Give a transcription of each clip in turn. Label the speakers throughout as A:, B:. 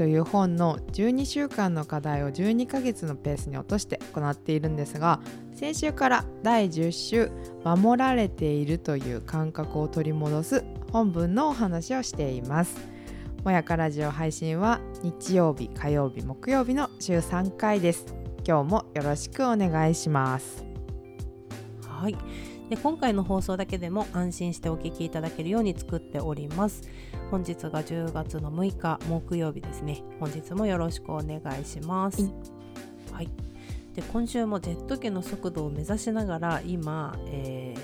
A: という本の12週間の課題を12ヶ月のペースに落として行っているんですが先週から第10週守られているという感覚を取り戻す本文のお話をしています。もやかラジオ配信は日曜日火曜日木曜日の週3回です。今日もよろしくお願いします。
B: はい。で今回の放送だけでも安心してお聞きいただけるように作っております。本日が10月の6日木曜日ですね。本日もよろしくお願いします。はい。で今週もジェット機の速度を目指しながら今えー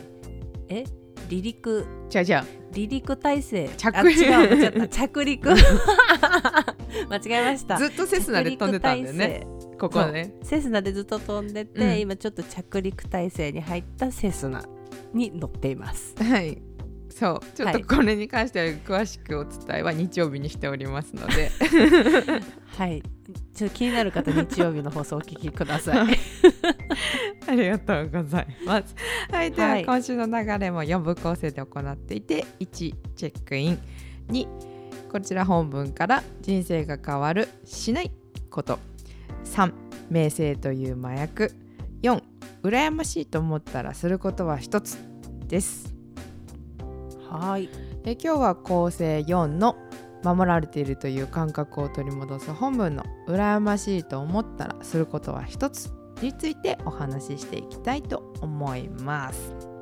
B: え？離陸？
A: じゃあじゃ
B: 離陸体制？
A: 着
B: あ違う。間違った 着陸。間違えました。
A: ずっとセスナで飛んでたんだよね。ここね。
B: セスナでずっと飛んでて、
A: うん。
B: 今ちょっと着陸体制に入ったセスナに乗っています。
A: はい。そう。ちょっと
B: はい。
A: これに関しては詳しくお伝えは日曜日にしておりますので。
B: はい、ちょっと気になる方日曜日の放送をお聞きください。
A: ありがとうございます。はい。では、
B: はい。
A: 今週の流れも4部構成で行っていて1チェックイン2こちら本文から人生が変わるしないこと。3名声という麻薬。4羨ましいと思ったらすることは一つです
B: はい、
A: え今日は構成4の守られているという感覚を取り戻す本文の羨ましいと思ったらすることは一つについてお話ししていきたいと思います。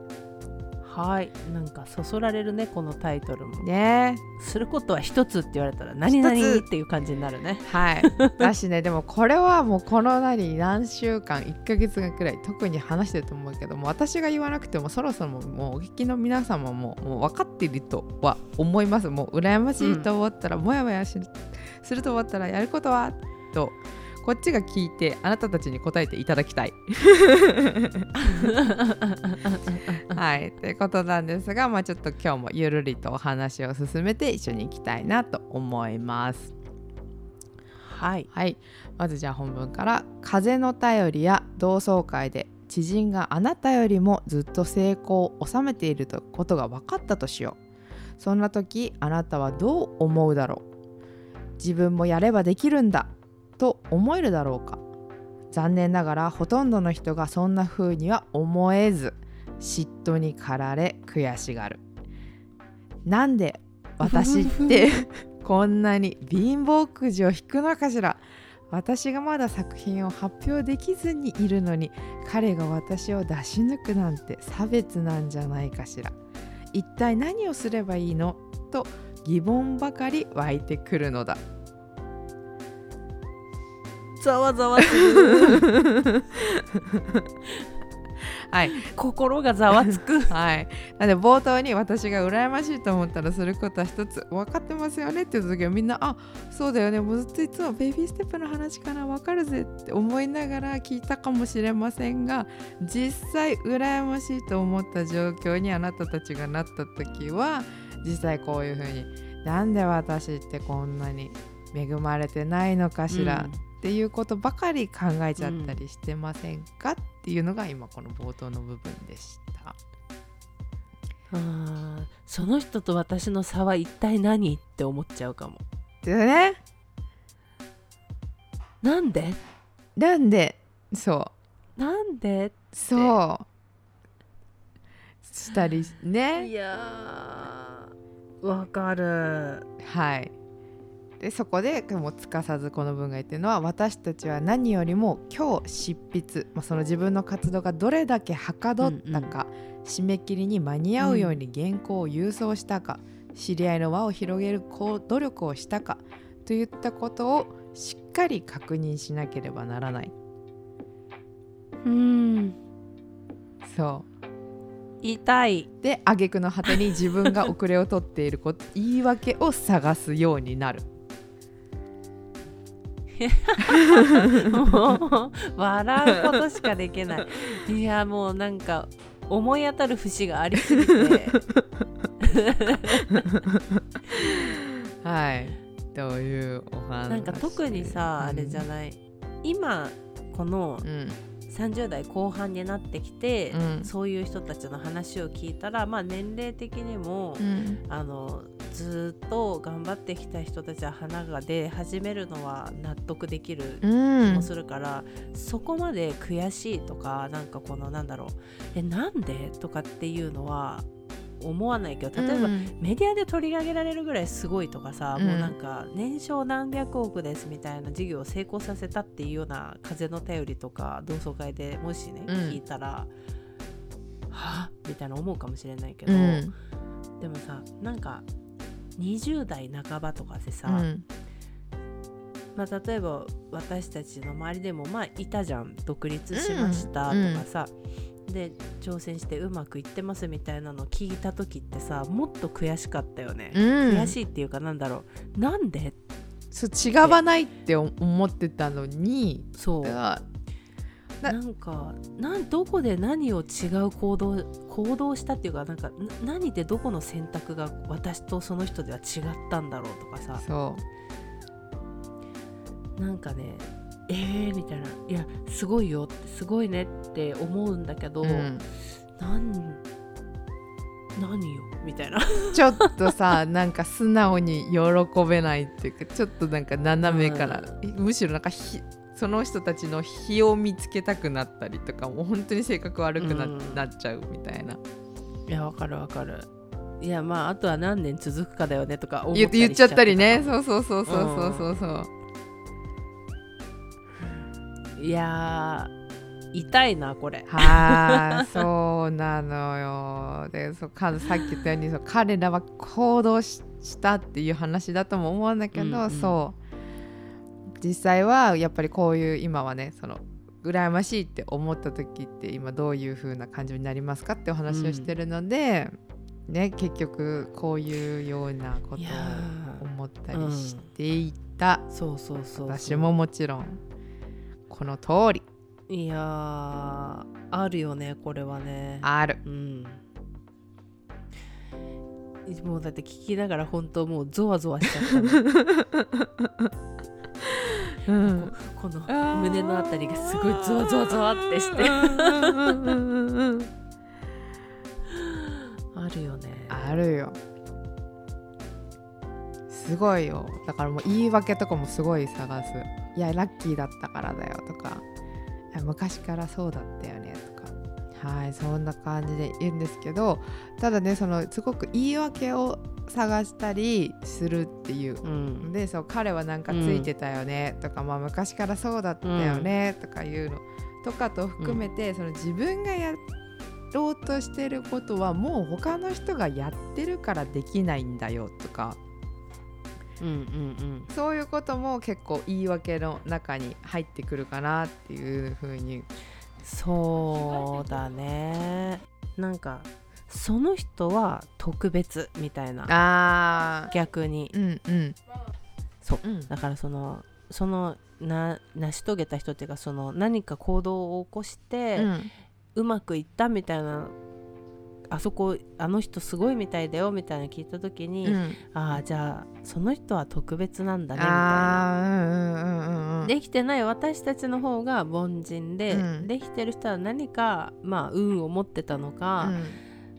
B: はい、なんかそそられるねこのタイトルも。
A: ね
B: することは一つって言われたら何々っていう感じになるね。
A: はい。だしねでもこれはもうこの何何週間1ヶ月間くらい特に話してると思うけども私が言わなくてもそろそろもうお聞きの皆様ももう分かっているとは思います。もう羨ましいと思ったら、もやもやしすると思ったらやることはとこっちが聞いてあなたたちに答えていただきたい。はい。ということなんですが、まあ、ちょっと今日もゆるりとお話を進めて一緒に行きたいなと思います。
B: はい、
A: はい、まずじゃあ本文から「風の便りや同窓会で知人があなたよりもずっと成功を収めているとことが分かったとしよう」そんな時あなたはどう思うだろう。自分もやればできるんだと思えるだろうか。残念ながらほとんどの人がそんな風には思えず嫉妬に駆られ悔しがる。なんで私って こんなに貧乏くじを引くのかしら。私がまだ作品を発表できずにいるのに彼が私を出し抜くなんて差別なんじゃないかしら。一体何をすればいいの？と疑問ばかり湧いてくるのだ
B: ざわざわする。
A: はい。
B: 心がざわつく。
A: はい。なんで冒頭に私が羨ましいと思ったらすることは一つ分かってますよねって言った時はみんなあそうだよね。もうずっといつもベイビーステップの話かな分かるぜって思いながら聞いたかもしれませんが実際羨ましいと思った状況にあなたたちがなった時は実際こういう風になんで私ってこんなに恵まれてないのかしら、っていうことばかり考えちゃったりしてませんか、っていうのが今この冒頭の部分でした。
B: あーその人と私の差は一体何って思っちゃうかも。
A: でね。
B: なんで？
A: なんで？そう。
B: なんで？
A: そう。したり
B: い
A: ね
B: やーわかる。
A: はいでそこでもうつかさずこの文が言ってるのは私たちは何よりも今日執筆、まあ、その自分の活動がどれだけはかどったか、締め切りに間に合うように原稿を郵送したか、知り合いの輪を広げるこう努力をしたかといったことをしっかり確認しなければならない。
B: うん。
A: そう。
B: 痛い。
A: で挙句の果てに自分が遅れを取っていること言い訳を探すようになる
B: もう笑うことしかできない。いやもうなんか思い当たる節がありすぎて。
A: はい。というお話
B: なんか特にさ、あれじゃない。今この
A: うん
B: 30代後半になってきて、
A: うん。
B: そういう人たちの話を聞いたらまあ年齢的にも、
A: うん。
B: あのずっと頑張ってきた人たちは花が出始めるのは納得できる
A: うん。
B: 気もするから、そこまで悔しいとかなんかこのなんだろうえなんでとかっていうのは思わないけど例えば、
A: うん。
B: メディアで取り上げられるぐらいすごいとかさ、
A: うん。
B: もうなんか年商何百億ですみたいな事業を成功させたっていうような風の頼りとか同窓会でもしね、
A: うん
B: 聞いたらはぁ？みたいな思うかもしれないけど、
A: うん。
B: でもさなんか20代半ばとかでさ、
A: うん。
B: まあ、例えば私たちの周りでもまあいたじゃん独立しましたとかさ、で挑戦してうまくいってますみたいなの聞いた時ってさもっと悔しかったよね、
A: うん。
B: 悔しいっていうかなんだろう。なんで？
A: そう違わないって思ってたのに
B: そう。
A: だな
B: なんかなんどこで何を違う行動行動したっていうかなんかな何でどこの選択が私とその人では違ったんだろうとかさ。
A: そ
B: なんかねえー、みたいないやすごいよってすごいねって思うんだけど、
A: う、うん。
B: なん何よみたいな。
A: ちょっとさなんか素直に喜べないっていうかちょっとなんか斜めから、むしろなんかひその人たちの非を見つけたくなったりとかもう本当に性格悪くな,、
B: うん。
A: なっちゃうみたいな。い
B: やわかるわかる。いやまああとは何年続くかだよねとか
A: 言っちゃったりね。
B: し
A: そうそうそうそうそうそうそう。
B: いやー痛いなこれ。
A: はあ そうなのよ。でそうかさっき言ったようにそう彼らは行動ししたっていう話だとも思うんだけど、
B: うんうん。
A: そう実際はやっぱりこういう今はねその羨ましいって思った時って今どういう風な感情になりますかってお話をしてるので、ね結局こういうようなことを
B: ー
A: 思ったりしていた、
B: そうそうそうそう。
A: 私ももちろんこの通り。
B: いやーあるよねこれはね。
A: ある。
B: うん。もうだって聞きながら本当もうゾワゾワしちゃったの
A: うん。
B: この胸のあたりがすごいゾワゾワゾワってして。あるよね。
A: あるよ。すごいよ。だからもう言い訳とかもすごい探す。いやラッキーだったからだよとか。昔からそうだったよねとか。はいそんな感じで言うんですけどただねそのすごく言い訳を探したりするっていう。
B: うん。
A: でそう彼はなんかついてたよねとか、まあ、昔からそうだったよねとかいうの。とかと含めて、その自分がやろうとしてることはもう他の人がやってるからできないんだよとか。
B: うんうん。
A: そういうことも結構言い訳の中に入ってくるかなっていうふうに。
B: そうだね。なんかその人は特別みたいな。
A: あ
B: 逆に。
A: ーうんうん。
B: そう。
A: うん。
B: だからそのそのな成し遂げた人っていうかその何か行動を起こして、
A: うん。
B: うまくいったみたいなあそこあの人すごいみたいだよみたいなの聞いた時に、
A: うん。
B: ああじゃあその人は特別なんだねみたいな。
A: うんうんうんうんうん。
B: できてない私たちの方が凡人で、
A: うん。
B: できてる人は何かまあ運を持ってたのか、
A: うん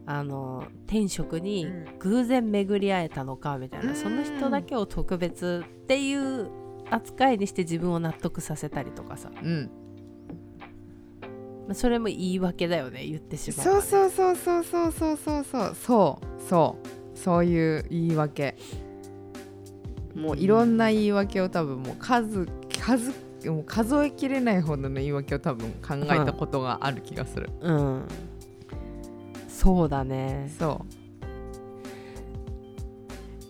B: あの天職に
A: うん。
B: 偶然巡り会えたのかみたいな、
A: うん。
B: その人だけを特別っていう扱いにして自分を納得させたりとかさ、
A: うん。
B: まあそれも言い訳だよね言ってしま
A: そうそうそうそうそうそうそうそう。そう。そう。そういう言い訳。もういろんな言い訳を多分もう数数もう数えきれないほどの言い訳を多分考えたことがある気がする、
B: うんそうだね。
A: そう。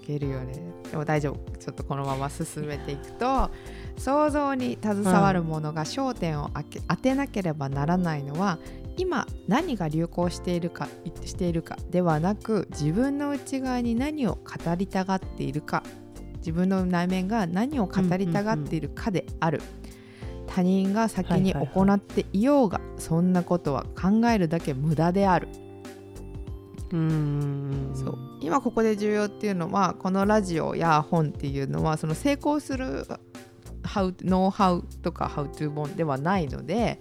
A: いけるよね。でも大丈夫。ちょっとこのまま進めていくと想像に携わるものが焦点を当け当てなければならないのは今何が流行しているかしているかではなく自分の内側に何を語りたがっているか自分の内面が何を語りたがっているかである、他人が先に行っていようが、そんなことは考えるだけ無駄である
B: うん。
A: そう。今ここで重要っていうのはこのラジオや本っていうのはその成功する how ノウハウとか How to 本ではないので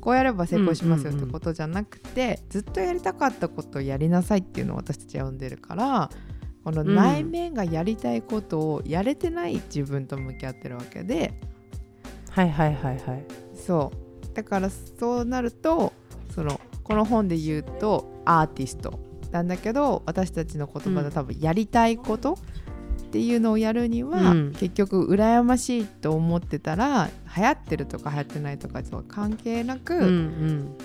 A: こうやれば成功しますよってことじゃなくて、ずっとやりたかったことをやりなさいっていうのを私たちは呼んでるからこの内面がやりたいことをやれてない自分と向き合ってるわけで
B: はいはいはいはい。
A: そう。だからそうなるとそのこの本で言うとアーティストなんだけど私たちの言葉で多分やりたいことっていうのをやるには、
B: うん。
A: 結局羨ましいと思ってたら流行ってるとか流行ってないとかそう関係なく、
B: うんうん。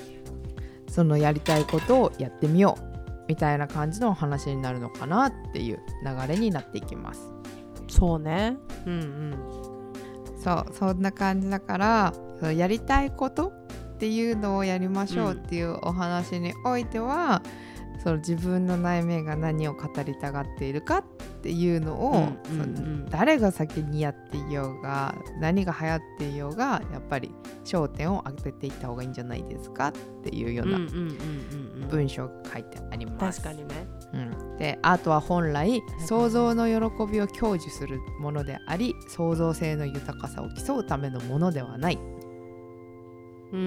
A: そのやりたいことをやってみようみたいな感じのお話になるのかなっていう流れになっていきます。
B: そうね。うんうん。
A: そうそんな感じだからそのやりたいことっていうのをやりましょうっていうお話においては、その自分の内面が何を語りたがっているかっていうのを、
B: うんうんうん。
A: その誰が先にやっていようが何が流行っていようがやっぱり焦点を当てていった方がいいんじゃないですかっていうような文章が書いてあります。
B: 確かにね。
A: うん、でアートは本来想像の喜びを享受するものであり創造性の豊かさを競うためのものではない。
B: うんうん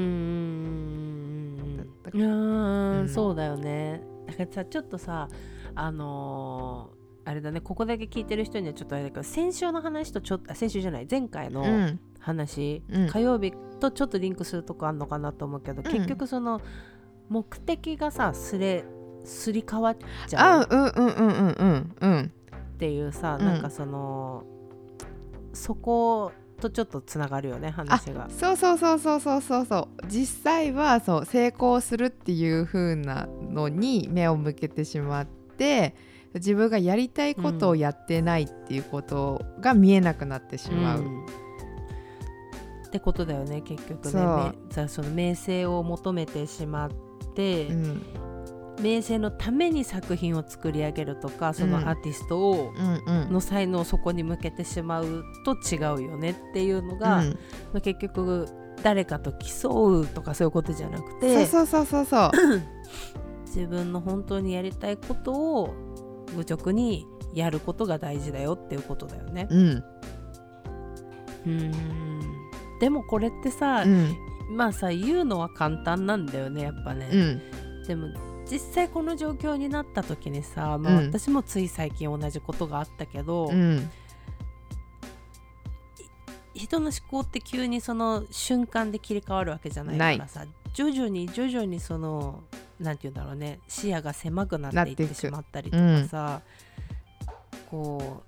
B: うん
A: だ
B: うんうん。
A: うん。
B: そうだよねだからさちょっとさあのーあれだねここだけ聞いてる人にはちょっとあれだけど先週の話とちょっとあ先週じゃない前回の
A: うん。
B: 話、
A: うん。
B: 火曜日とちょっとリンクするとこあんのかなと思うけど、結局その目的がさすれすり替わっちゃう。
A: あうんうんうんうんうんうん。
B: っていうさ、
A: うん。
B: なんかそのそことちょっとつながるよね話が。
A: そうそうそうそうそうそうそう。実際はそう成功するっていう風なのに目を向けてしまって自分がやりたいことをやってないっていうことが見えなくなってしまう。
B: ん。ってことだよね結局ね。
A: そ
B: の名声を求めてしまって、
A: うん
B: 名声のために作品を作り上げるとかその
A: うん
B: アーティストを、の才能をそこに向けてしまうと違うよねっていうのが、
A: うん。
B: まあ結局誰かと競うとかそういうことじゃなくて
A: そうそうそうそう。
B: 自分の本当にやりたいことを愚直にやることが大事だよっていうことだよね。
A: うん。
B: うん。でもこれってさ、
A: うん。
B: まあさ言うのは簡単なんだよねやっぱね、
A: うん。
B: でも実際この状況になった時にさ、まあ、
A: うん
B: 私もつい最近同じことがあったけど、
A: うん。
B: 人の思考って急にその瞬間で切り替わるわけじゃないからさ徐々に徐々にそのなんて言うんだろうね視野が狭くなっていってしまったりとかさ、こう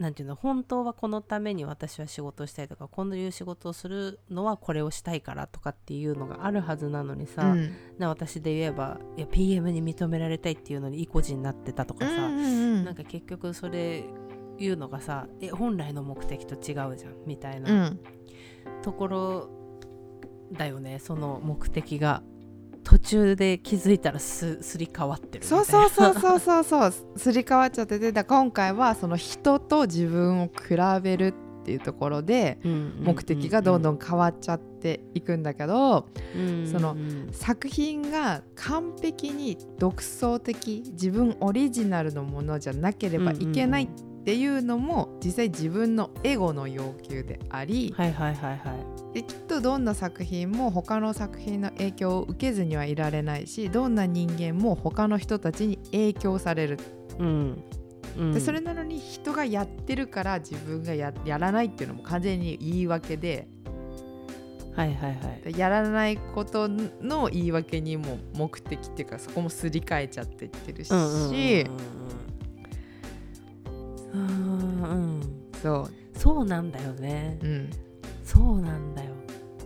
B: なんていうの本当はこのために私は仕事をしたいとかこういう仕事をするのはこれをしたいからとかっていうのがあるはずなのにさ、
A: うん。
B: な私で言えばいや PM に認められたいっていうのに意固地になってたとかさ、
A: うんうん
B: なんか結局それ言うのがさえ本来の目的と違うじゃんみたいな、
A: うん。
B: ところだよねその目的が途中で気づいたらすすり替わってる
A: そうそうそうそうそうそうすり替わっちゃっててだ今回はその人と自分を比べるっていうところで目的がどんどん変わっちゃっていくんだけど
B: うん
A: その
B: うん
A: 作品が完璧に独創的自分オリジナルのものじゃなければいけないっていうのも実際自分のエゴの要求であり
B: はいはいはいはい。
A: できっとどんな作品も他の作品の影響を受けずにはいられないしどんな人間も他の人たちに影響される。
B: うん。うん。
A: でそれなのに人がやってるから自分がややらないっていうのも完全に言い訳で。
B: はいはいはい。
A: でやらないことの言い訳にも目的っていうかそこもすり替えちゃっていってるし、
B: うんうんうんうんうんうん
A: そ
B: そうなんだよね。
A: う、うん、
B: そうなんだよ。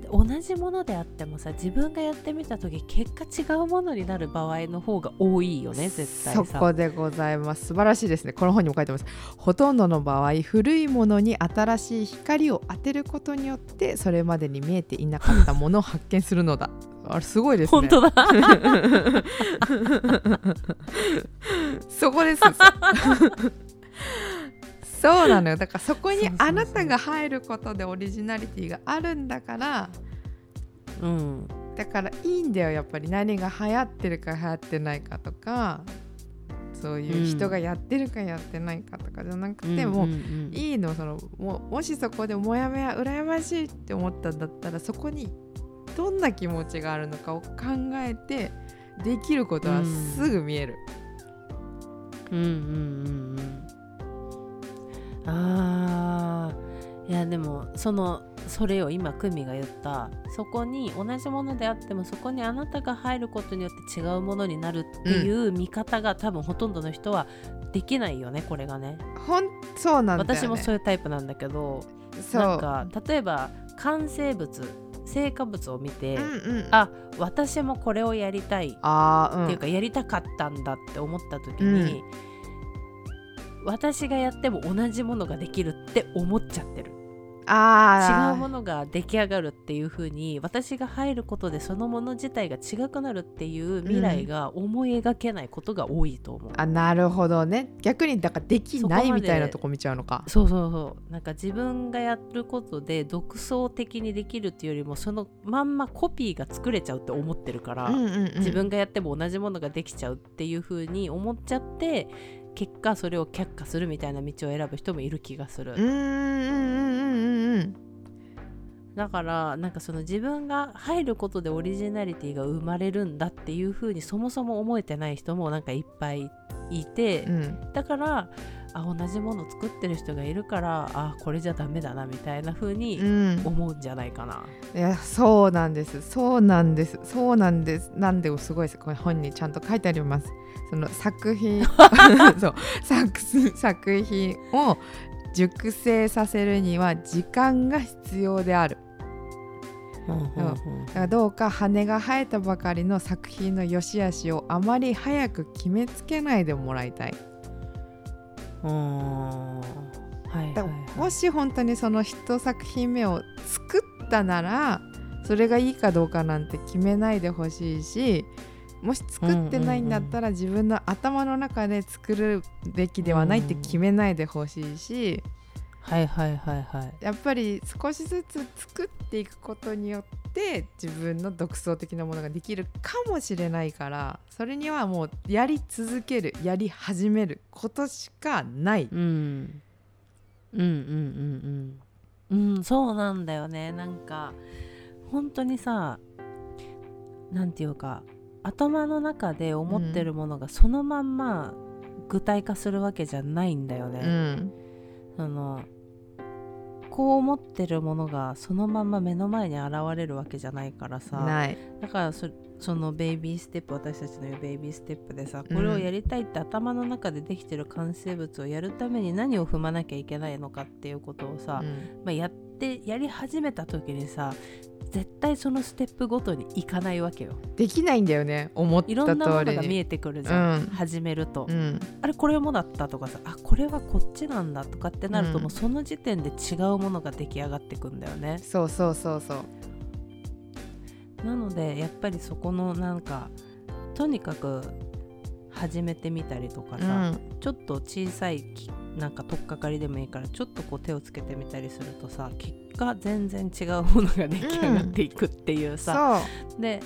B: で同じものであってもさ自分がやってみた時結果違うものになる場合の方が多いよね絶対さ。
A: そこでございます。素晴らしいですね。この本にも書いてます。ほとんどの場合古いものに新しい光を当てることによってそれまでに見えていなかったものを発見するのだ。あれすごいですね。
B: 本当だ。
A: そこです そうなのよ。だからそこにあなたが入ることでオリジナリティがあるんだから
B: うん。
A: だからいいんだよやっぱり。何が流行ってるか流行ってないかとかそういう人がやってるかやってないかとかじゃなくて、もう
B: うんうんうん。
A: いいの。そのももしそこでモヤモヤ羨ましいって思ったんだったらそこにどんな気持ちがあるのかを考えてできることはすぐ見える。
B: うんうんうんうんあー。いやでもそのそれを今久美が言ったそこに同じものであってもそこにあなたが入ることによって違うものになるっていう見方が、多分ほとんどの人はできないよねこれがね。
A: ほんそうなんだよね。
B: 私もそういうタイプなんだけどなんか例えば完成物成果物を見て、
A: うんうん、
B: あ私もこれをやりたいっていうかやりたかったんだって思った時に、私がやっても同じものができるって思っちゃってる。
A: あー。
B: 違うものが出来上がるっていう風に私が入ることでそのもの自体が違くなるっていう未来が思い描けないことが多いと思う、
A: あなるほどね。逆にだからできないみたいなとこ見ちゃうのか。
B: そうそうそう。なんか自分がやることで独創的にできるっていうよりもそのまんまコピーが作れちゃうって思ってるから、
A: うんうんうん。
B: 自分がやっても同じものができちゃうっていう風に思っちゃって結果それを却下するみたいな道を選ぶ人もいる気がする、だからなんかその自分が入ることでオリジナリティが生まれるんだっていう風にそもそも思えてない人もなんかいっぱいいて、
A: うん。
B: だからあ同じもの作ってる人がいるからあこれじゃダメだなみたいな風に
A: うん。
B: 思うんじゃないかな。
A: いやそうなんです。そうなんです。そうなんです。なんでもすごいです。これ本にちゃんと書いてあります。その作品。そう。作作品を熟成させるには時間が必要である。
B: うんうん。うん。
A: だからどうか羽が生えたばかりの作品の良し悪しをあまり早く決めつけないでもらいたい
B: はいはい
A: もし本当にその一作品目を作ったならそれがいいかどうかなんて決めないでほしいしもし作ってないんだったら自分の頭の中で作るべきではないって決めないでほしいし
B: はいはいはいはい。
A: やっぱり少しずつ作っていくことによって自分の独創的なものができるかもしれないからそれにはもうやり続けるやり始めることしかない。
B: うん、うんうんうんうんうんそうなんだよねなんか本当にさなんていうか頭の中で思ってるものがそのまんま具体化するわけじゃないんだよね。
A: うん
B: そのこう思ってるものがそのまんま目の前に現れるわけじゃないからさ。だからそそのベイビーステップ私たちの言うベイビーステップでさ
A: うん。
B: これをやりたいって頭の中でできてる完成物をやるために何を踏まなきゃいけないのかっていうことをさ、
A: うん。
B: まあ、やってやり始めた時にさ絶対そのステップごとにいかないわけよ。
A: できないんだよね。思った通りに。
B: いろんなものが見えてくるじゃん、
A: うん。
B: 始めると、
A: うん。
B: あれこれもだったとかさあこれはこっちなんだとかってなると、
A: うん。
B: もうその時点で違うものが出来上がってくんだよね。
A: そうそうそうそう。
B: なのでやっぱりそこのなんかとにかく始めてみたりとか
A: う
B: さ、
A: ん。
B: ちょっと小さいきなんか取っかかりでもいいからちょっとこう手をつけてみたりするとさ結果全然違うものが出来上がっていくっていうさ、
A: そう。
B: で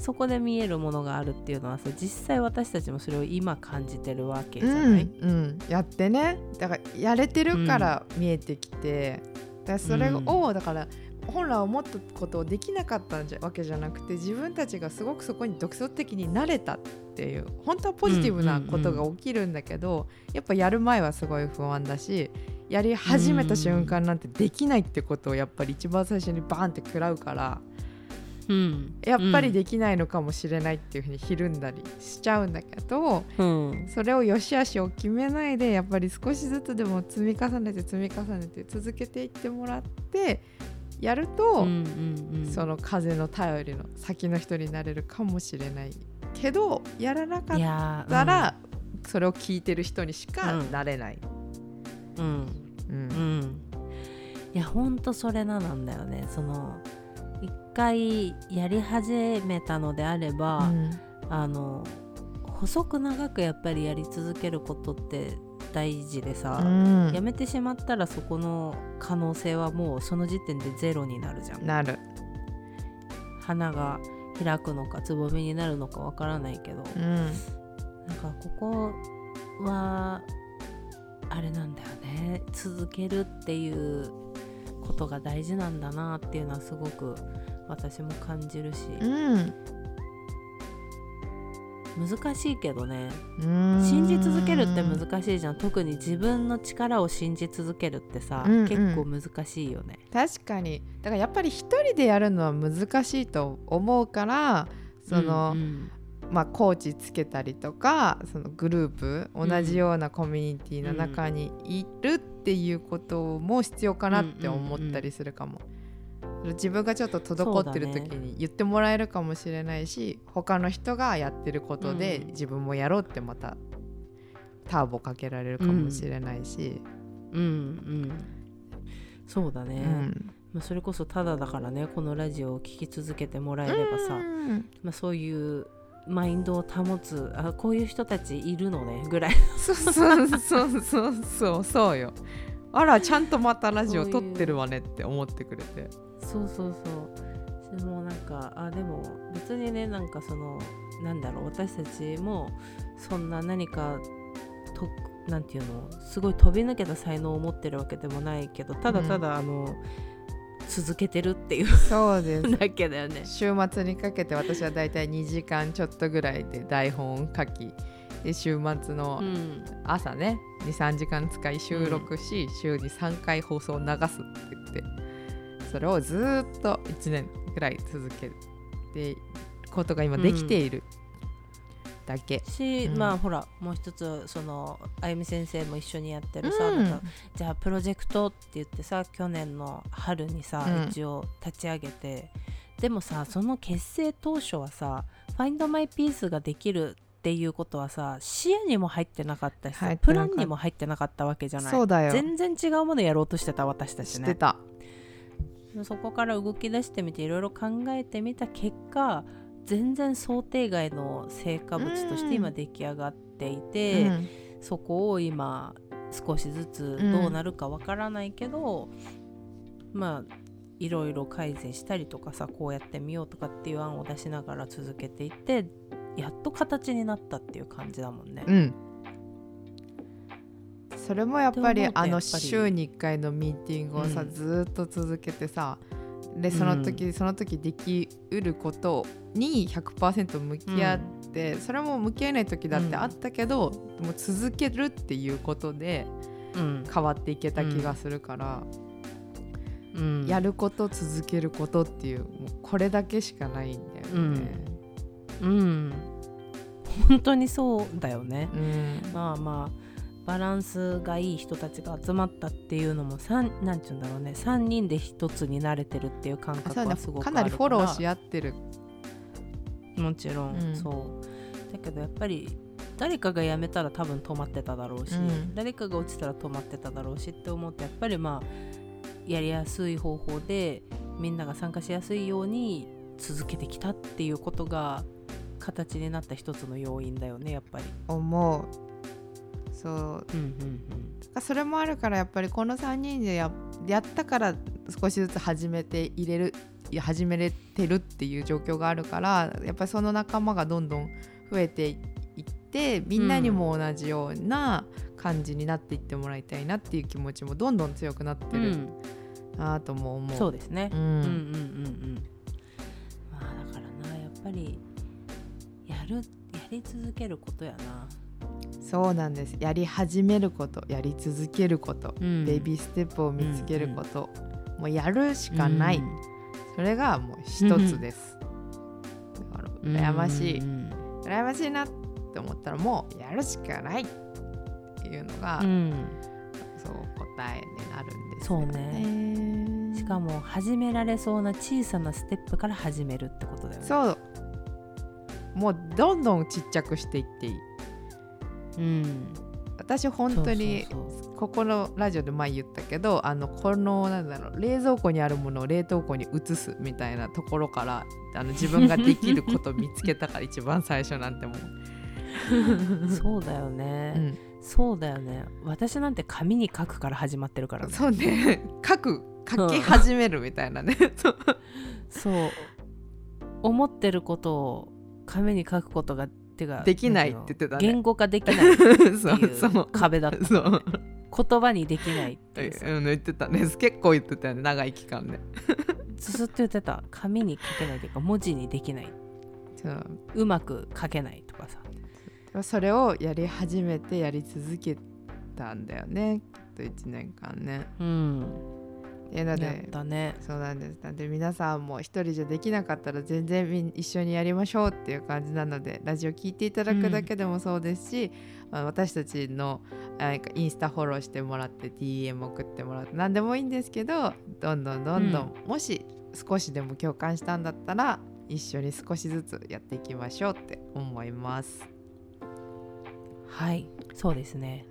B: そこで見えるものがあるっていうのはさ実際私たちもそれを今感じてるわけじゃ
A: うん
B: ない、
A: うん、やってね。だからやれてるから見えてきて、だからそれを、だから本来思ったことをできなかったんじゃわけじゃなくて自分たちがすごくそこに独創的になれたっていう本当はポジティブなことが起きるんだけど、やっぱやる前はすごい不安だしやり始めた瞬間なんてできないってことをやっぱり一番最初にバーンって食らうから。
B: うん
A: やっぱりできないのかもしれないっていうふうにひるんだりしちゃうんだけど、
B: うん
A: それを良し悪しを決めないでやっぱり少しずつでも積み重ねて積み重ねて続けていってもらってやると、その風の頼りの先の人になれるかもしれないけどやらなかったら、それを聞いてる人にしかなれない。
B: うん、うん。
A: うん。
B: うん。いやほんとそれななんだよね。その一回やり始めたのであれば、
A: うん。
B: あの細く長くやっぱりやり続けることって大事でさ、
A: うん。
B: やめてしまったらそこの可能性はもうその時点でゼロになるじゃん。
A: なる。
B: 花が開くのかつぼみになるのかわからないけど、
A: うん。
B: なんかここはあれなんだよね。続けるっていうことが大事なんだなっていうのはすごく私も感じるし、
A: うん。
B: 難しいけどね。
A: うん。
B: 信じ続けるって難しいじゃん。特に自分の力を信じ続けるってさ、
A: うんうん。
B: 結構難しいよね。
A: 確かに。だからやっぱり一人でやるのは難しいと思うからその、
B: うんうん
A: まあコーチつけたりとかそのグループ
B: うん
A: 同じようなコミュニティの中にいるっていうことも必要かなって思ったりするかも。自分がちょっと滞ってる時に言ってもらえるかもしれないし、他の人がやってることで
B: うん。
A: 自分もやろうってまたターボかけられるかもしれないし、
B: うんうんそうだね、
A: うん。
B: まあ、それこそただだからねこのラジオを聴き続けてもらえればさ、
A: うん。
B: まあ、そういうマインドを保つあこういう人たちいるのねぐらい。
A: そうそうそうそうそうそうよ。あらちゃんとまたラジオ撮ってるわねって思ってくれて。
B: そうそうそう。でもなんかあでも別にねなんかそのなんだろう私たちもそんな何かとなんていうのすごい飛び抜けた才能を持ってるわけでもないけどただただ、あの続けてるっていう。
A: そうです。
B: だけだよね。
A: 週末にかけて私はだいたい2時間ちょっとぐらいで台本を書き。で週末の
B: うん。
A: 朝ね23時間使い収録し、週に3回放送を流すって言ってそれをずーっと1年ぐらい続けてことが今できているだけ。
B: し、
A: うん。
B: まあほらもう一つそのあゆみ先生も一緒にやってるさ、
A: うん。
B: じゃあプロジェクトって言ってさ去年の春にさ、
A: うん。
B: 一応立ち上げてでもさその結成当初はさ「Find My Piece」ができるっていうことはさ視野にも入ってなかったしプランにも入ってなかったわけじゃない。
A: そうだよ。
B: 全然違うものやろうとしてた私たちね。そこから動き出してみていろいろ考えてみた結果全然想定外の成果物として今出来上がっていて、
A: うん。
B: そこを今少しずつどうなるかわからないけど、まあいろいろ改善したりとかさこうやってみようとかっていう案を出しながら続けていってやっと形になったっていう感じだもんね。
A: うん。それもやっぱりあの週に1回のミーティングをさ、
B: うん。
A: ずーっと続けてさでその時、その時できうることに100%向き合って、それも向き合えない時だってあったけど、もう続けるっていうことで
B: うん。
A: 変わっていけた気がするから、
B: うん。
A: やること続けることっていうもうこれだけしかないんだよね。
B: うん。本当にそうだよね。
A: うん。
B: まあまあバランスがいい人たちが集まったっていうのも3なんて言うんだろうね。3人で一つになれてるっていう感覚はすごくある
A: かなりフォローし合ってる。
B: もちろん、
A: うん。
B: そう。だけどやっぱり誰かが辞めたら多分止まってただろうし、
A: うん。
B: 誰かが落ちたら止まってただろうしって思ってやっぱりまあやりやすい方法でみんなが参加しやすいように続けてきたっていうことが形になった一つの要因だよねやっぱり。
A: 思う。そう
B: うんうん
A: それもあるからやっぱりこの3人でややったから少しずつ始めて入れる始めれてるっていう状況があるからやっぱりその仲間がどんどん増えていってみんなにも同じような感じになっていってもらいたいなっていう気持ちもどんどん強くなってる
B: うん
A: なとも思う。
B: そうですね。
A: うん
B: うんうんうんうん。まあだからなやっぱりやるやり続けることやな。
A: そうなんですやり始めることやり続けること、
B: うん
A: ベイビーステップを見つけること、もうやるしかない、それがもう一つです。
B: うん
A: 羨ましい、
B: うん
A: 羨ましいなって思ったらもうやるしかないっていうのが、
B: うん
A: そう答えになるんです
B: そう
A: よ
B: ね。
A: ね。
B: しかも始められそうな小さなステップから始めるってことだよね。
A: そうもうどんどんちっちゃくしていっていい。
B: う。ん。
A: 私本当にここのラジオで前言ったけどあのこのなんだろう冷蔵庫にあるものを冷凍庫に移すみたいなところからあの自分ができることを見つけたから 一番最初なんてもう、
B: そうだよね。そうだよね。私なんて紙に書くから始まってるからね。
A: そうね。書く書き始めるみたいなね、そう。
B: そう。思ってることを紙に書くことがてか
A: できないって言ってたね。
B: 言語化できない っていう壁だった。
A: そう。
B: 言葉にできないっていうさ。
A: うん言ってたね。結構言ってたよね。長い期間ね
B: ずっと言ってた。紙に書けないというか文字にできない。
A: そう。
B: うまく書けないとかさ。
A: それをやり始めてやり続けたんだよね。きっと1年間ね。
B: うん
A: えなので
B: たね。
A: そうなんです。なんで皆さんも一人じゃできなかったら全然一緒にやりましょうっていう感じなのでラジオ聞いていただくだけでもそうですし、まあ私たちのあなんかインスタフォローしてもらって DM 送ってもらって何でもいいんですけどどんどんどんどん、もし少しでも共感したんだったら一緒に少しずつやっていきましょうって思います。
B: はいそうですね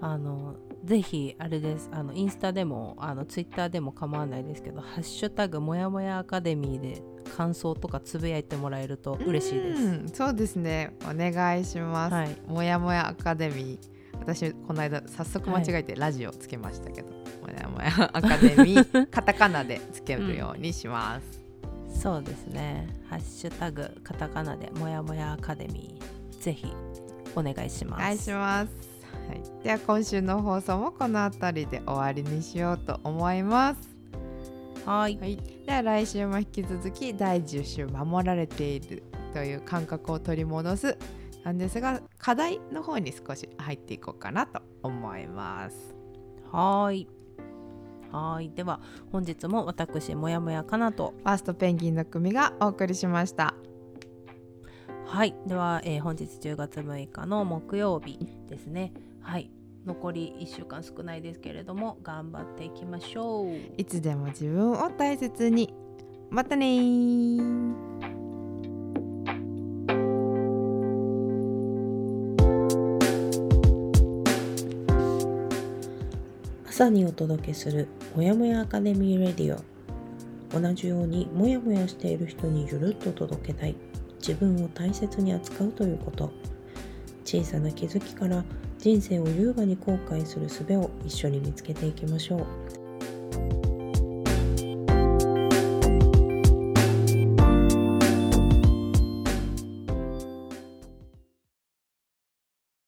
B: あのぜひあれですあのインスタでもあのツイッターでも構わないですけど「ハッシュタグもやもやアカデミー」で感想とかつぶやいてもらえると嬉しいです。
A: うんそうですねお願いします。
B: はい
A: もやもやアカデミー私この間早速間違えてラジオつけましたけど、もやもやアカデミー カタカナでつけるようにします。
B: そうですね。ハッシュタグカタカナでもやもやアカデミーぜひお願いします。
A: お願いします。はい、では今週の放送もこの辺りで終わりにしようと思います。
B: はい。
A: はい、では来週も引き続き第10週守られているという感覚を取り戻すなんですが課題の方に少し入っていこうかなと思います。
B: はーい。はーい。では本日も私もやもやかなと。
A: ファーストペンギンの組がお送りしました。
B: はい。では、えー本日10月6日の木曜日ですね。はい。残り1週間少ないですけれども頑張っていきましょう。
A: いつでも自分を大切に。またねー。
C: 朝にお届けするもやもやアカデミーレディオ同じようにもやもやしている人にゆるっと届けたい自分を大切に扱うということ小さな気づきから人生を優雅に後悔する術を一緒に見つけていきましょう。